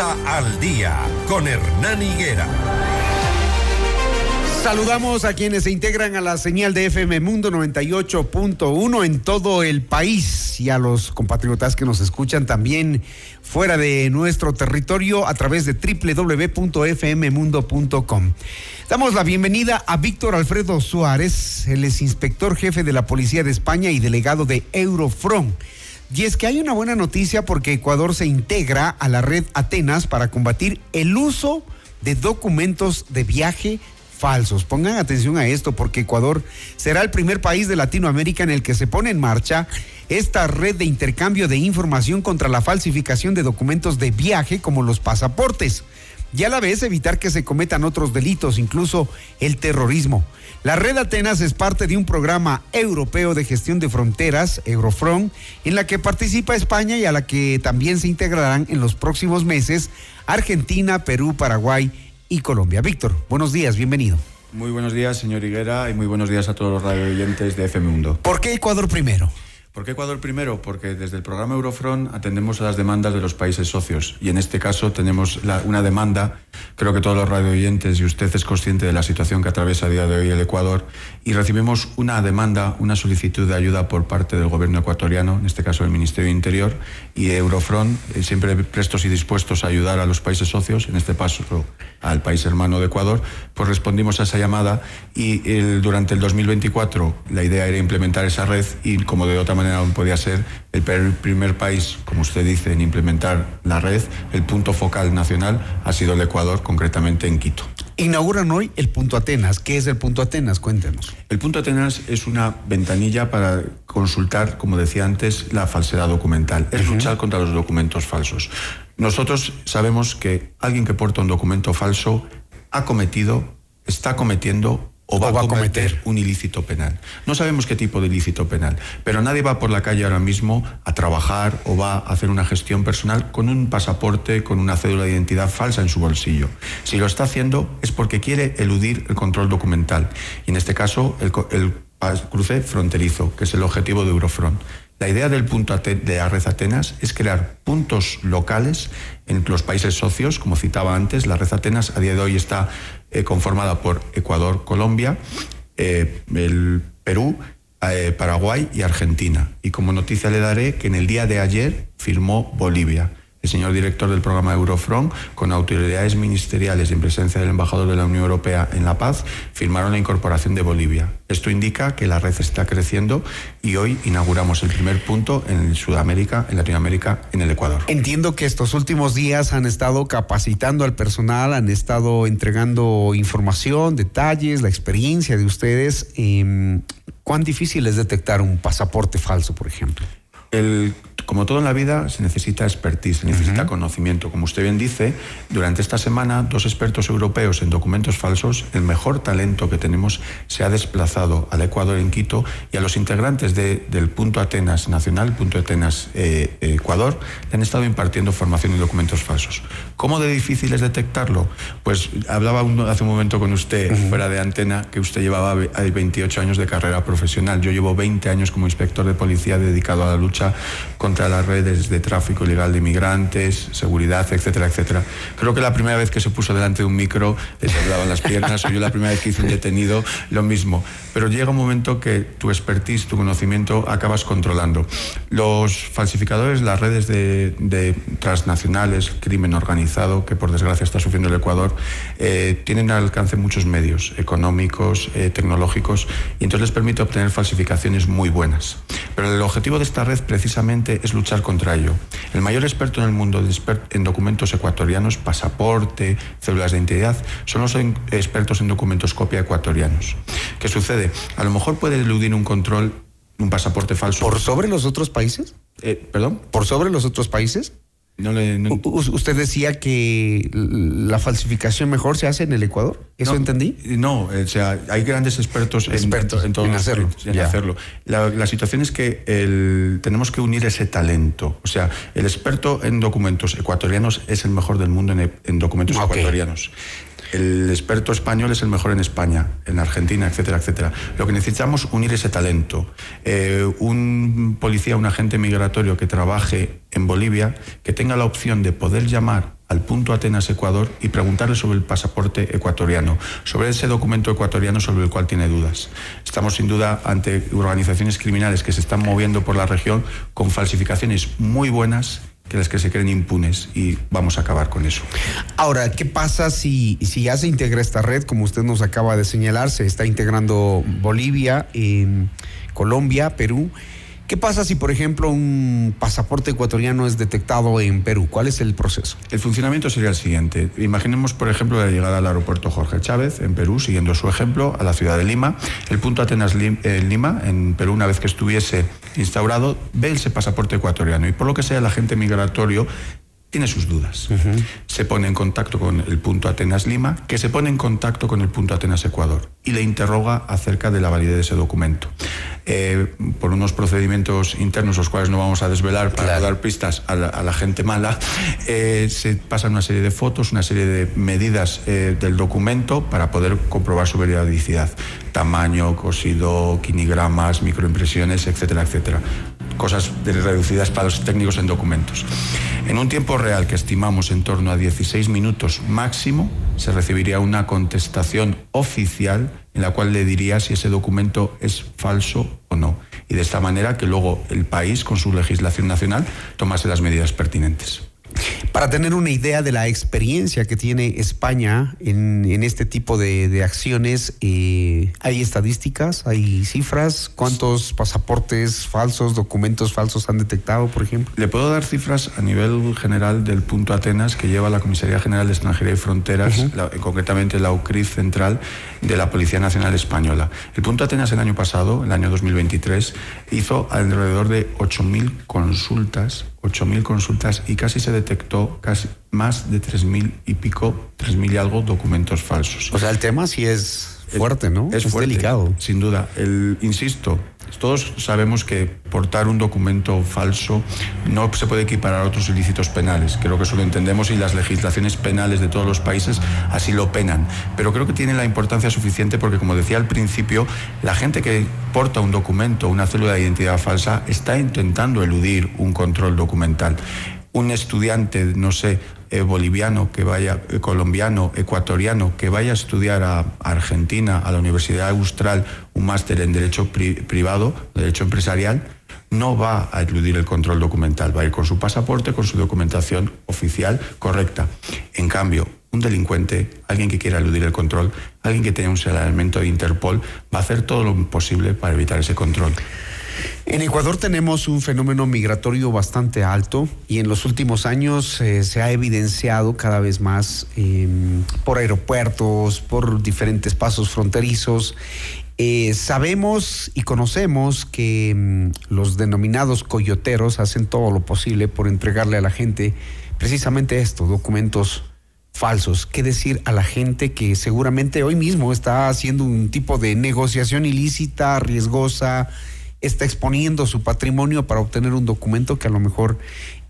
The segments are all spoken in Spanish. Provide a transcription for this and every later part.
Al día con Hernán Higuera. Saludamos a quienes se integran a la señal de FM Mundo 98.1 en todo el país y a los compatriotas que nos escuchan también fuera de nuestro territorio a través de www.fmmundo.com. Damos la bienvenida a Víctor Alfredo Suárez, el es inspector jefe de la Policía de España y delegado de Eurofront. Y es que hay una buena noticia porque Ecuador se integra a la red Atenas para combatir el uso de documentos de viaje falsos. Pongan atención a esto porque Ecuador será el primer país de Latinoamérica en el que se pone en marcha esta red de intercambio de información contra la falsificación de documentos de viaje como los pasaportes y a la vez evitar que se cometan otros delitos, incluso el terrorismo. La red Atenas es parte de un programa europeo de gestión de fronteras, Eurofront, en la que participa España y a la que también se integrarán en los próximos meses Argentina, Perú, Paraguay y Colombia. Víctor, buenos días, bienvenido. Muy buenos días, señor Higuera, y muy buenos días a todos los radio oyentes de FM Mundo. ¿Por qué Ecuador primero? ¿Por qué Ecuador primero? Porque desde el programa Eurofront atendemos a las demandas de los países socios y en este caso tenemos una demanda, creo que todos los radio oyentes y usted es consciente de la situación que atraviesa a día de hoy el Ecuador y recibimos una demanda, una solicitud de ayuda por parte del gobierno ecuatoriano, en este caso el Ministerio de Interior y Eurofront, eh, siempre prestos y dispuestos a ayudar a los países socios, en este caso al país hermano de Ecuador, pues respondimos a esa llamada y durante el 2024 la idea era implementar esa red y como de otra manera podía ser el primer país, como usted dice, en implementar la red, el punto focal nacional ha sido el Ecuador, concretamente en Quito. Inauguran hoy el punto Atenas. ¿Qué es el punto Atenas? Cuéntenos. El punto Atenas es una ventanilla para consultar, como decía antes, la falsedad documental. Es luchar contra los documentos falsos. Nosotros sabemos que alguien que porta un documento falso ha cometido, está cometiendo o va, a cometer un ilícito penal. No sabemos qué tipo de ilícito penal, pero nadie va por la calle ahora mismo a trabajar o va a hacer una gestión personal con un pasaporte, con una cédula de identidad falsa en su bolsillo. Si lo está haciendo es porque quiere eludir el control documental y en este caso el, el cruce fronterizo, que es el objetivo de Eurofront. La idea del punto de la red Atenas es crear puntos locales en los países socios, como citaba antes. La red Atenas a día de hoy está eh, conformada por Ecuador, Colombia, eh, el Perú, eh, Paraguay y Argentina. Y como noticia le daré que en el día de ayer firmó Bolivia el señor director del programa Eurofront, con autoridades ministeriales y en presencia del embajador de la Unión Europea en La Paz, firmaron la incorporación de Bolivia. Esto indica que la red está creciendo y hoy inauguramos el primer punto en Sudamérica, en Latinoamérica, en el Ecuador. Entiendo que estos últimos días han estado capacitando al personal, han estado entregando información, detalles, la experiencia de ustedes. Em, ¿Cuán difícil es detectar un pasaporte falso, por ejemplo? El como todo en la vida, se necesita expertise, se necesita conocimiento. Como usted bien dice, durante esta semana, dos expertos europeos en documentos falsos, el mejor talento que tenemos, se ha desplazado al Ecuador en Quito y a los integrantes del Punto Atenas Nacional, Punto Atenas eh, Ecuador, le han estado impartiendo formación en documentos falsos. ¿Cómo de difícil es detectarlo? Pues hablaba hace un momento con usted, fuera de antena, que usted llevaba 28 años de carrera profesional. Yo llevo 20 años como inspector de policía dedicado a la lucha contra las redes de tráfico ilegal de inmigrantes, seguridad, etcétera, etcétera. Creo que la primera vez que se puso delante de un micro le temblaban las piernas, o yo la primera vez que hice un detenido, lo mismo. Pero llega un momento que tu expertise, tu conocimiento, acabas controlando. Los falsificadores, las redes de, transnacionales, crimen organizado, que por desgracia está sufriendo el Ecuador, eh, tienen al alcance muchos medios económicos, eh, tecnológicos, y entonces les permite obtener falsificaciones muy buenas. Pero el objetivo de esta red precisamente es luchar contra ello. El mayor experto en el mundo en documentos ecuatorianos, pasaporte, células de identidad, son los expertos en documentos copia ecuatorianos. ¿Qué sucede? A lo mejor puede eludir un control un pasaporte falso. ¿Por sobre los otros países? Eh, ¿Perdón? ¿Por sobre los otros países? Usted decía que la falsificación mejor se hace en el Ecuador. ¿Eso entendí? No, o sea, hay grandes expertos, expertos en, en, hacerlo. hacerlo. La, situación es que tenemos que unir ese talento. O sea, el experto en documentos ecuatorianos es el mejor del mundo en, documentos ecuatorianos. El experto español es el mejor en España, en Argentina, etcétera, etcétera. Lo que necesitamos es unir ese talento. Eh, un policía, un agente migratorio que trabaje en Bolivia, que tenga la opción de poder llamar al punto Atenas Ecuador y preguntarle sobre el pasaporte ecuatoriano, sobre ese documento ecuatoriano sobre el cual tiene dudas. Estamos sin duda ante organizaciones criminales que se están moviendo por la región con falsificaciones muy buenas que las que se creen impunes y vamos a acabar con eso. Ahora, ¿qué pasa si, si ya se integra esta red, como usted nos acaba de señalar, se está integrando Bolivia, Colombia, Perú? ¿Qué pasa si, por ejemplo, un pasaporte ecuatoriano es detectado en Perú? ¿Cuál es el proceso? El funcionamiento sería el siguiente. Imaginemos, por ejemplo, la llegada al aeropuerto Jorge Chávez en Perú, siguiendo su ejemplo, a la ciudad de Lima. El punto Atenas eh, Lima, en Perú, una vez que estuviese instaurado, ve ese pasaporte ecuatoriano y por lo que sea el agente migratorio tiene sus dudas. Se pone en contacto con el punto Atenas Lima, que se pone en contacto con el punto Atenas Ecuador y le interroga acerca de la validez de ese documento. Eh, por unos procedimientos internos, los cuales no vamos a desvelar para dar pistas a la, gente mala, eh, se pasan una serie de fotos, una serie de medidas eh, del documento para poder comprobar su veridicidad. Tamaño, cosido, quinigramas, microimpresiones, etcétera, etcétera. Cosas reducidas para los técnicos en documentos. En un tiempo real que estimamos en torno a 16 minutos máximo, se recibiría una contestación oficial en la cual le diría si ese documento es falso o no. Y de esta manera que luego el país, con su legislación nacional, tomase las medidas pertinentes. Para tener una idea de la experiencia que tiene España en, este tipo de, acciones, eh, ¿hay estadísticas, hay cifras? ¿Cuántos pasaportes falsos, documentos falsos han detectado, por ejemplo? Le puedo dar cifras a nivel general del punto Atenas que lleva la Comisaría General de Extranjería y Fronteras, concretamente la UCRIF central de la Policía Nacional Española. El punto Atenas el año pasado, el año 2023, hizo alrededor de 8.000 consultas 8.000 consultas y casi se detectó casi más de 3.000 y pico, 3.000 y algo documentos falsos. O sea, el tema sí es fuerte, ¿no? Es, delicado. Sin duda. El, insisto, todos sabemos que portar un documento falso no se puede equiparar a otros ilícitos penales. Creo que eso lo entendemos y las legislaciones penales de todos los países así lo penan. Pero creo que tiene la importancia suficiente porque, como decía al principio, la gente que porta un documento, una célula de identidad falsa, está intentando eludir un control documental un estudiante, no sé, eh, boliviano que vaya, eh, colombiano, ecuatoriano, que vaya a estudiar a Argentina, a la Universidad Austral, un máster en Derecho Privado, Derecho Empresarial, no va a eludir el control documental, va a ir con su pasaporte, con su documentación oficial correcta. En cambio, un delincuente, alguien que quiera eludir el control, alguien que tenga un señalamiento de Interpol, va a hacer todo lo posible para evitar ese control. En Ecuador tenemos un fenómeno migratorio bastante alto y en los últimos años eh, se ha evidenciado cada vez más em, por aeropuertos, por diferentes pasos fronterizos. Eh, sabemos y conocemos que em, los denominados coyoteros hacen todo lo posible por entregarle a la gente precisamente esto, documentos falsos. ¿Qué decir a la gente que seguramente hoy mismo está haciendo un tipo de negociación ilícita, riesgosa? Está exponiendo su patrimonio para obtener un documento que a lo mejor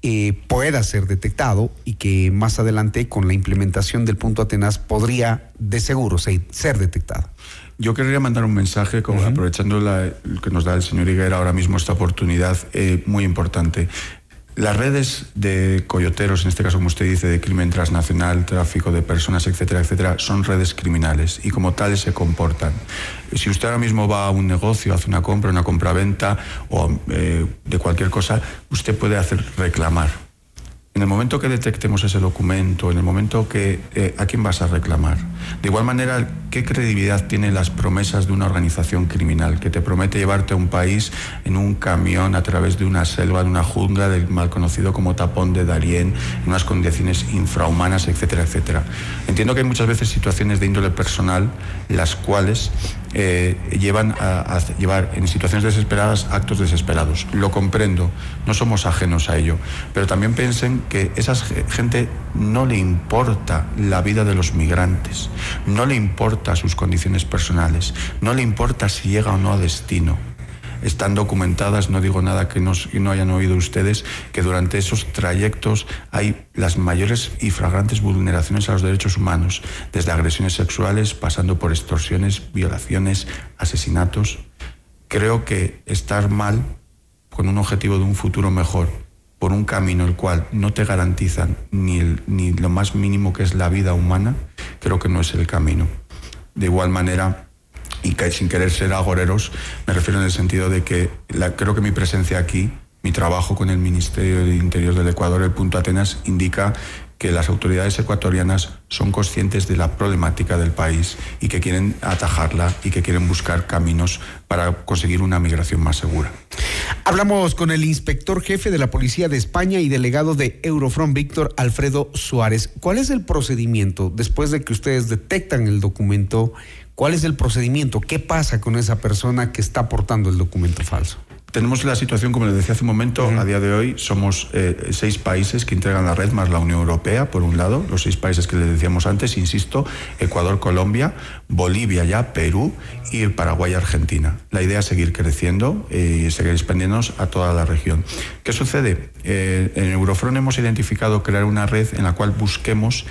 eh, pueda ser detectado y que más adelante con la implementación del punto Atenas podría de seguro ser, detectado. Yo querría mandar un mensaje, aprovechando la, que nos da el señor Higuera ahora mismo esta oportunidad eh, muy importante. Las redes de coyoteros, en este caso como usted dice, de crimen transnacional, tráfico de personas, etcétera, etcétera, son redes criminales y como tales se comportan. Si usted ahora mismo va a un negocio, hace una compra, una compra-venta o eh, de cualquier cosa, usted puede hacer reclamar en el momento que detectemos ese documento, en el momento que eh, a quién vas a reclamar. De igual manera, ¿qué credibilidad tienen las promesas de una organización criminal que te promete llevarte a un país en un camión a través de una selva, de una jungla del mal conocido como tapón de Darién, en unas condiciones infrahumanas, etcétera, etcétera? Entiendo que hay muchas veces situaciones de índole personal las cuales eh, llevan a, llevar en situaciones desesperadas actos desesperados. Lo comprendo, no somos ajenos a ello, pero también piensen que esa gente no le importa la vida de los migrantes, no le importa sus condiciones personales, no le importa si llega o no a destino. están documentadas, no digo nada que no, no hayan oído ustedes, que durante esos trayectos hay las mayores y flagrantes vulneraciones a los derechos humanos, desde agresiones sexuales, pasando por extorsiones, violaciones, asesinatos. Creo que estar mal con un objetivo de un futuro mejor, por un camino el cual no te garantizan ni, ni lo más mínimo que es la vida humana, creo que no es el camino. De igual manera, y que sin querer ser agoreros, me refiero en el sentido de que creo que mi presencia aquí, mi trabajo con el Ministerio de Interior del Ecuador, el Punto Atenas, indica que las autoridades ecuatorianas son conscientes de la problemática del país y que quieren atajarla y que quieren buscar caminos para conseguir una migración más segura. Hablamos con el inspector jefe de la Policía de España y delegado de Eurofront, Víctor Alfredo Suárez. ¿Cuál es el procedimiento después de que ustedes detectan el documento? ¿Cuál es el procedimiento? ¿Qué pasa con esa persona que está aportando el documento falso? Tenemos la situación, como les decía hace un momento, a día de hoy somos eh, seis países que integran la red, más la Unión Europea, por un lado, los seis países que les decíamos antes, insisto, Ecuador, Colombia, Bolivia ya, Perú y Paraguay, Argentina. La idea es seguir creciendo eh, y seguir expandiéndonos a toda la región. ¿Qué sucede? Eh, en Eurofront hemos identificado crear una red en la cual busquemos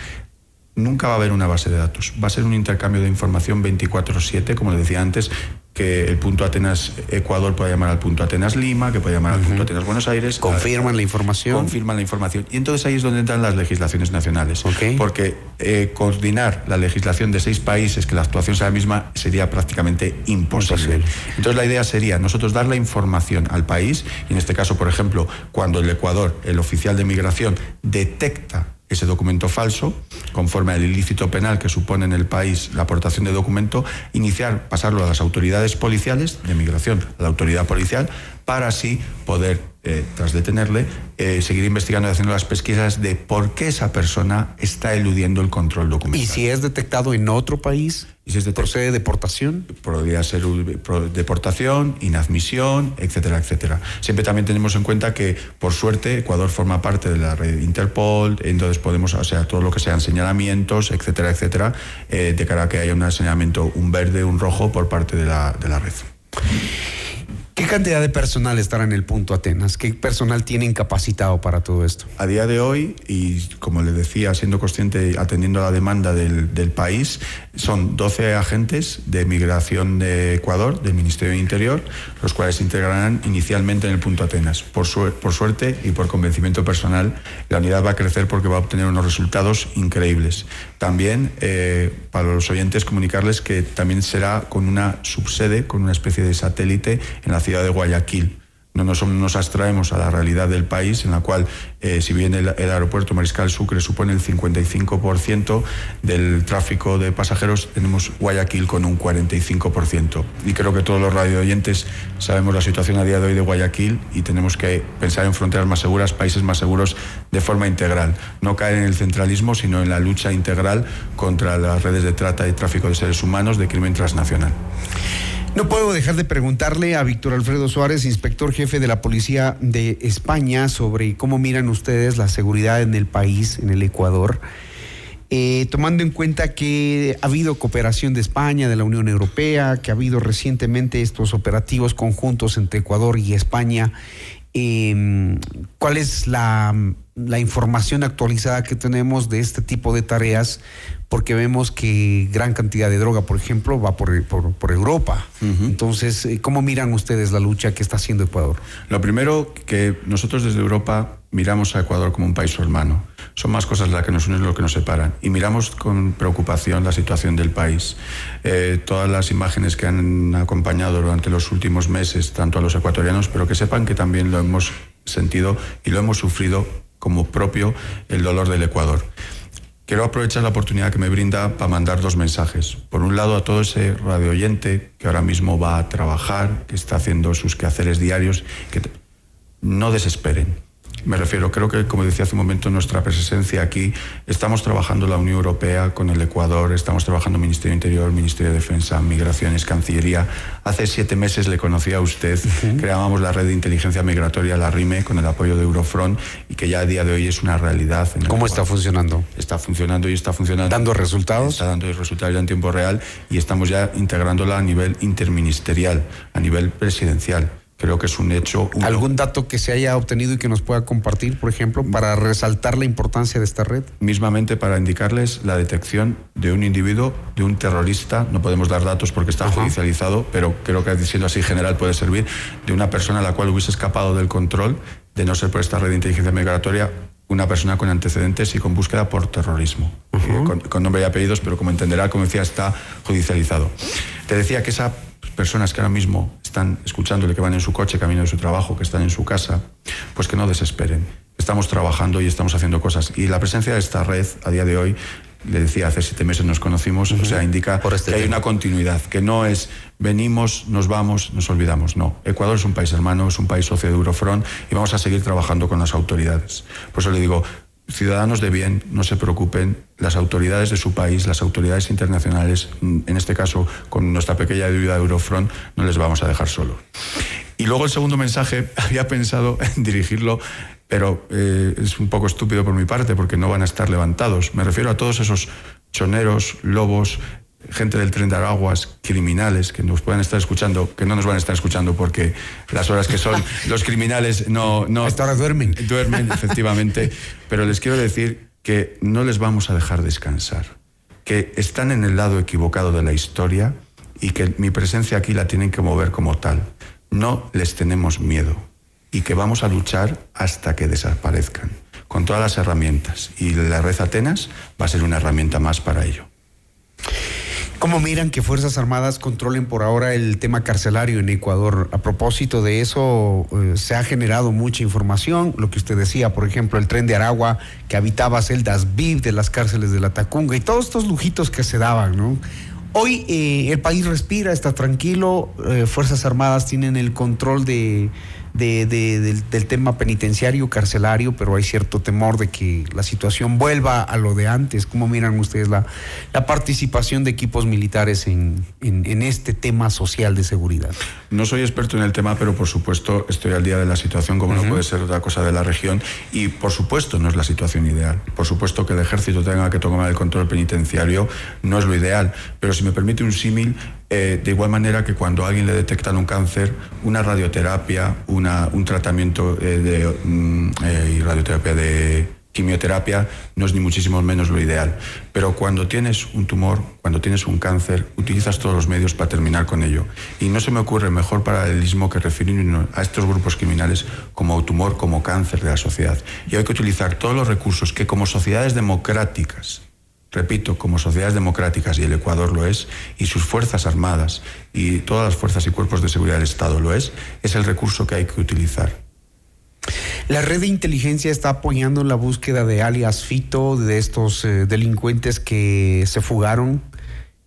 nunca va a haber una base de datos. Va a ser un intercambio de información 24/7, como les decía antes, que el punto Atenas Ecuador puede llamar al punto Atenas Lima, que puede llamar al punto Atenas Buenos Aires. Confirman la información. Confirman la información. Y entonces ahí es donde entran las legislaciones nacionales. Porque eh, coordinar la legislación de seis países, que la actuación sea la misma, sería prácticamente imposible. Entonces la idea sería nosotros dar la información al país, y en este caso, por ejemplo, cuando el Ecuador, el oficial de migración, detecta ese documento falso, conforme al ilícito penal que supone en el país la aportación de documento, iniciar, pasarlo a las autoridades policiales de migración, a la autoridad policial, para así poder, eh, tras detenerle, eh, seguir investigando y haciendo las pesquisas de por qué esa persona está eludiendo el control documental. ¿Y si es detectado en otro país? ¿Y si es ¿Procede deportación? Podría ser deportación, inadmisión, etcétera, etcétera. Siempre también tenemos en cuenta que, por suerte, Ecuador forma parte de la red Interpol, entonces podemos, o sea, todo lo que sean señalamientos, etcétera, etcétera, eh, de cara a que haya un señalamiento, un verde, un rojo por parte de la, de la red. ¿Qué cantidad de personal estará en el punto Atenas? ¿Qué personal tienen capacitado para todo esto? A día de hoy, y como le decía, siendo consciente, atendiendo a la demanda del, país, son 12 agentes de migración de Ecuador, del Ministerio de Interior, los cuales se integrarán inicialmente en el punto Atenas. Por, por suerte y por convencimiento personal, la unidad va a crecer porque va a obtener unos resultados increíbles. También, eh, para los oyentes, comunicarles que también será con una subsede, con una especie de satélite en la ciudad de Guayaquil. No nos, nos abstraemos a la realidad del país, en la cual, eh, si bien el, aeropuerto Mariscal Sucre supone el 55% del tráfico de pasajeros, tenemos Guayaquil con un 45%. Y creo que todos los radio oyentes sabemos la situación a día de hoy de Guayaquil y tenemos que pensar en fronteras más seguras, países más seguros de forma integral. No caer en el centralismo, sino en la lucha integral contra las redes de trata y tráfico de seres humanos de crimen transnacional. No puedo dejar de preguntarle a Víctor Alfredo Suárez, inspector jefe de la Policía de España, sobre cómo miran ustedes la seguridad en el país, en el Ecuador, eh, tomando en cuenta que ha habido cooperación de España, de la Unión Europea, que ha habido recientemente estos operativos conjuntos entre Ecuador y España. Em, ¿Cuál es la, información actualizada que tenemos de este tipo de tareas porque vemos que gran cantidad de droga, por ejemplo, va por, por, Europa. Entonces, eh, ¿cómo miran ustedes la lucha que está haciendo Ecuador? Lo primero, que nosotros desde Europa miramos a Ecuador como un país hermano. Son más cosas las que nos unen lo que nos separan. Y miramos con preocupación la situación del país. Eh, todas las imágenes que han acompañado durante los últimos meses, tanto a los ecuatorianos, pero que sepan que también lo hemos sentido y lo hemos sufrido como propio el dolor del Ecuador. Quiero aprovechar la oportunidad que me brinda para mandar dos mensajes. Por un lado, a todo ese radio oyente que ahora mismo va a trabajar, que está haciendo sus quehaceres diarios, que no desesperen me refiero, creo que, como decía hace un momento, nuestra presencia aquí, estamos trabajando la Unión Europea con el Ecuador, estamos trabajando Ministerio Interior, Ministerio de Defensa, Migraciones, Cancillería. Hace siete meses le conocía a usted, creábamos la red de inteligencia migratoria, la RIME, con el apoyo de Eurofront y que ya a día de hoy es una realidad. ¿Cómo está funcionando? Está funcionando y está funcionando. ¿Dando resultados? Está dando resultados ya en tiempo real y estamos ya integrándola a nivel interministerial, a nivel presidencial Creo que es un hecho. ¿Algún dato que se haya obtenido y que nos pueda compartir, por ejemplo, para resaltar la importancia de esta red? Mismamente para indicarles la detección de un individuo, de un terrorista, no podemos dar datos porque está judicializado, pero creo que siendo así general puede servir, de una persona a la cual hubiese escapado del control, de no ser por esta red de inteligencia migratoria, una persona con antecedentes y con búsqueda por terrorismo, eh, con, con nombre y apellidos, pero como entenderá, como decía, está judicializado. Te decía que esa personas que ahora mismo están escuchándole, que van en su coche, camino de su trabajo, que están en su casa, pues que no desesperen. Estamos trabajando y estamos haciendo cosas. Y la presencia de esta red a día de hoy, le decía, hace siete meses nos conocimos, o sea, indica este que hay una continuidad, que no es venimos, nos vamos, nos olvidamos. No, Ecuador es un país hermano, es un país socio de Eurofront y vamos a seguir trabajando con las autoridades. Por eso le digo, ciudadanos de bien, no se preocupen, las autoridades de su país, las autoridades internacionales, en este caso con nuestra pequeña ayuda de Eurofront, no les vamos a dejar solos. Y luego el segundo mensaje, había pensado en dirigirlo, pero eh, es un poco estúpido por mi parte porque no van a estar levantados. Me refiero a todos esos choneros, lobos, gente del tren de Araguas, criminales que nos puedan estar escuchando, que no nos van a estar escuchando porque las horas que son los criminales no... no Hasta ahora duermen. Duermen, efectivamente. Pero les quiero decir que no les vamos a dejar descansar, que están en el lado equivocado de la historia y que mi presencia aquí la tienen que mover como tal. No les tenemos miedo y que vamos a luchar hasta que desaparezcan, con todas las herramientas. Y la red Atenas va a ser una herramienta más para ello. ¿Cómo miran que Fuerzas Armadas controlen por ahora el tema carcelario en Ecuador? A propósito de eso, eh, se ha generado mucha información, lo que usted decía, por ejemplo, el tren de Aragua que habitaba celdas VIP de las cárceles de la Tacunga y todos estos lujitos que se daban, ¿no? Hoy eh, el país respira, está tranquilo, eh, Fuerzas Armadas tienen el control de del, tema penitenciario, carcelario, pero hay cierto temor de que la situación vuelva a lo de antes. ¿Cómo miran ustedes la, la participación de equipos militares en, en, este tema social de seguridad? No soy experto en el tema, pero por supuesto estoy al día de la situación, como no puede ser otra cosa de la región, y por supuesto no es la situación ideal. Por supuesto que el ejército tenga que tomar el control penitenciario no es lo ideal, pero si me permite un símil, eh, de igual manera que cuando a alguien le detectan un cáncer, una radioterapia, un tratamiento eh, de mm, eh, radioterapia de quimioterapia no es ni muchísimo menos lo ideal. Pero cuando tienes un tumor, cuando tienes un cáncer, utilizas todos los medios para terminar con ello. Y no se me ocurre mejor paralelismo que referirnos a estos grupos criminales como tumor, como cáncer de la sociedad. Y hay que utilizar todos los recursos que como sociedades democráticas repito, como sociedades democráticas, y el Ecuador lo es, y sus Fuerzas Armadas y todas las fuerzas y cuerpos de seguridad del Estado lo es, es el recurso que hay que utilizar. La red de inteligencia está apoyando la búsqueda de alias Fito, de estos eh, delincuentes que se fugaron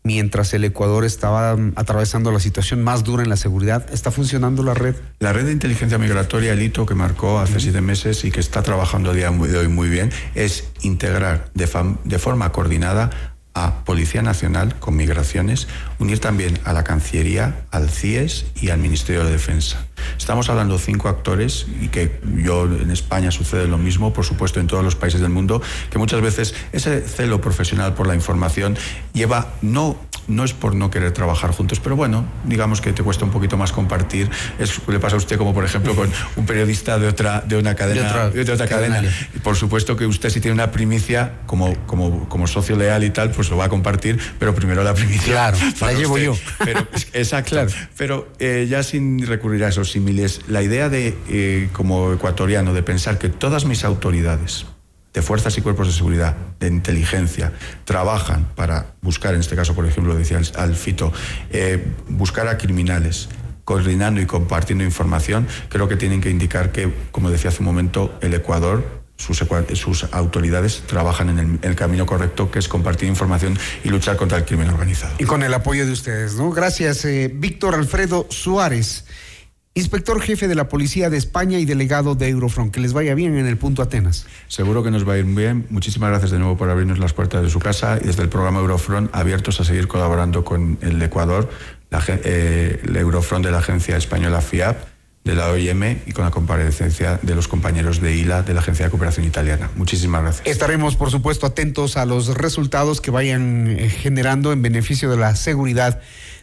mientras el Ecuador estaba mm, atravesando la situación más dura en la seguridad. ¿Está funcionando la red? La red de inteligencia migratoria, el hito que marcó hace siete meses y que está trabajando a día de hoy muy bien, es integrar de, de forma coordinada a Policía Nacional con migraciones, unir también a la Cancillería, al CIES y al Ministerio de Defensa. Estamos hablando de cinco actores y que yo en España sucede lo mismo, por supuesto en todos los países del mundo, que muchas veces ese celo profesional por la información lleva no no es por no querer trabajar juntos, pero bueno, digamos que te cuesta un poquito más compartir. Es, le pasa a usted como, por ejemplo, con un periodista de otra, de una cadena. De otra, cadena. por supuesto que usted si tiene una primicia, como, como, como socio leal y tal, pues lo va a compartir, pero primero la primicia. Claro, la llevo yo. Pero, exacto. Pero eh, ya sin recurrir a esos símiles, la idea de, eh, como ecuatoriano, de pensar que todas mis autoridades, de fuerzas y cuerpos de seguridad, de inteligencia, trabajan para buscar, en este caso, por ejemplo, decía al Fito, eh, buscar a criminales, coordinando y compartiendo información, creo que tienen que indicar que, como decía hace un momento, el Ecuador sus, sus, autoridades trabajan en el, camino correcto, que es compartir información y luchar contra el crimen organizado. Y con el apoyo de ustedes, ¿no? Gracias, eh, Víctor Alfredo Suárez. Inspector jefe de la Policía de España y delegado de Eurofront. Que les vaya bien en el punto Atenas. Seguro que nos va a ir bien. Muchísimas gracias de nuevo por abrirnos las puertas de su casa y desde el programa Eurofront abiertos a seguir colaborando con el Ecuador, la, eh, el Eurofront de la agencia española FIAP, de la OIM y con la comparecencia de los compañeros de ILA de la Agencia de Cooperación Italiana. Muchísimas gracias. Estaremos, por supuesto, atentos a los resultados que vayan eh, generando en beneficio de la seguridad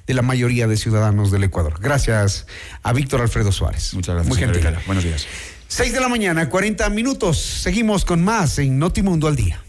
de la mayoría de ciudadanos del Ecuador. Gracias a Víctor Alfredo Suárez. Muchas gracias. Muy gentil. Buenos días. 6 de la mañana, 40 minutos. Seguimos con más en Notimundo al Día.